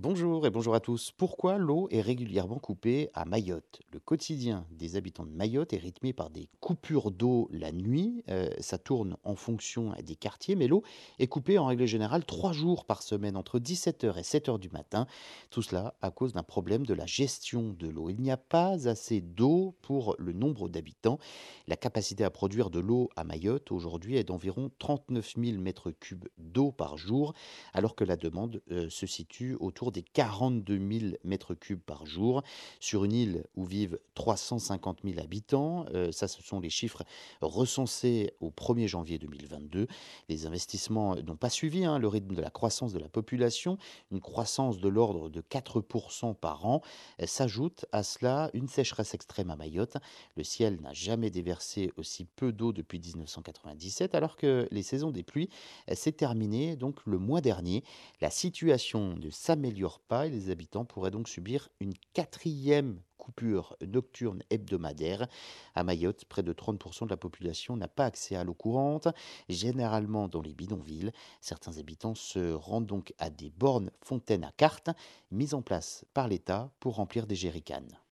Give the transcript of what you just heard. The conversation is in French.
Bonjour et bonjour à tous. Pourquoi l'eau est régulièrement coupée à Mayotte? Le quotidien des habitants de Mayotte est rythmé par des coupures d'eau la nuit. Euh, ça tourne en fonction des quartiers, mais l'eau est coupée en règle générale trois jours par semaine, entre 17h et 7h du matin. Tout cela à cause d'un problème de la gestion de l'eau. Il n'y a pas assez d'eau pour le nombre d'habitants. La capacité à produire de l'eau à Mayotte aujourd'hui est d'environ 39 000 mètres cubes d'eau par jour, alors que la demande euh, se situe autour des 42 000 mètres cubes par jour sur une île où vivent 350 000 habitants. Euh, ça, ce sont les chiffres recensés au 1er janvier 2022. Les investissements n'ont pas suivi hein, le rythme de la croissance de la population, une croissance de l'ordre de 4% par an. Euh, s'ajoute à cela une sécheresse extrême à Mayotte. Le ciel n'a jamais déversé aussi peu d'eau depuis 1997, alors que les saisons des pluies euh, s'est terminée donc le mois dernier. La situation ne s'améliore pas et les habitants pourraient donc subir une quatrième coupure nocturne hebdomadaire. À Mayotte, près de 30% de la population n'a pas accès à l'eau courante, généralement dans les bidonvilles. Certains habitants se rendent donc à des bornes fontaines à cartes mises en place par l'État pour remplir des jerrycans.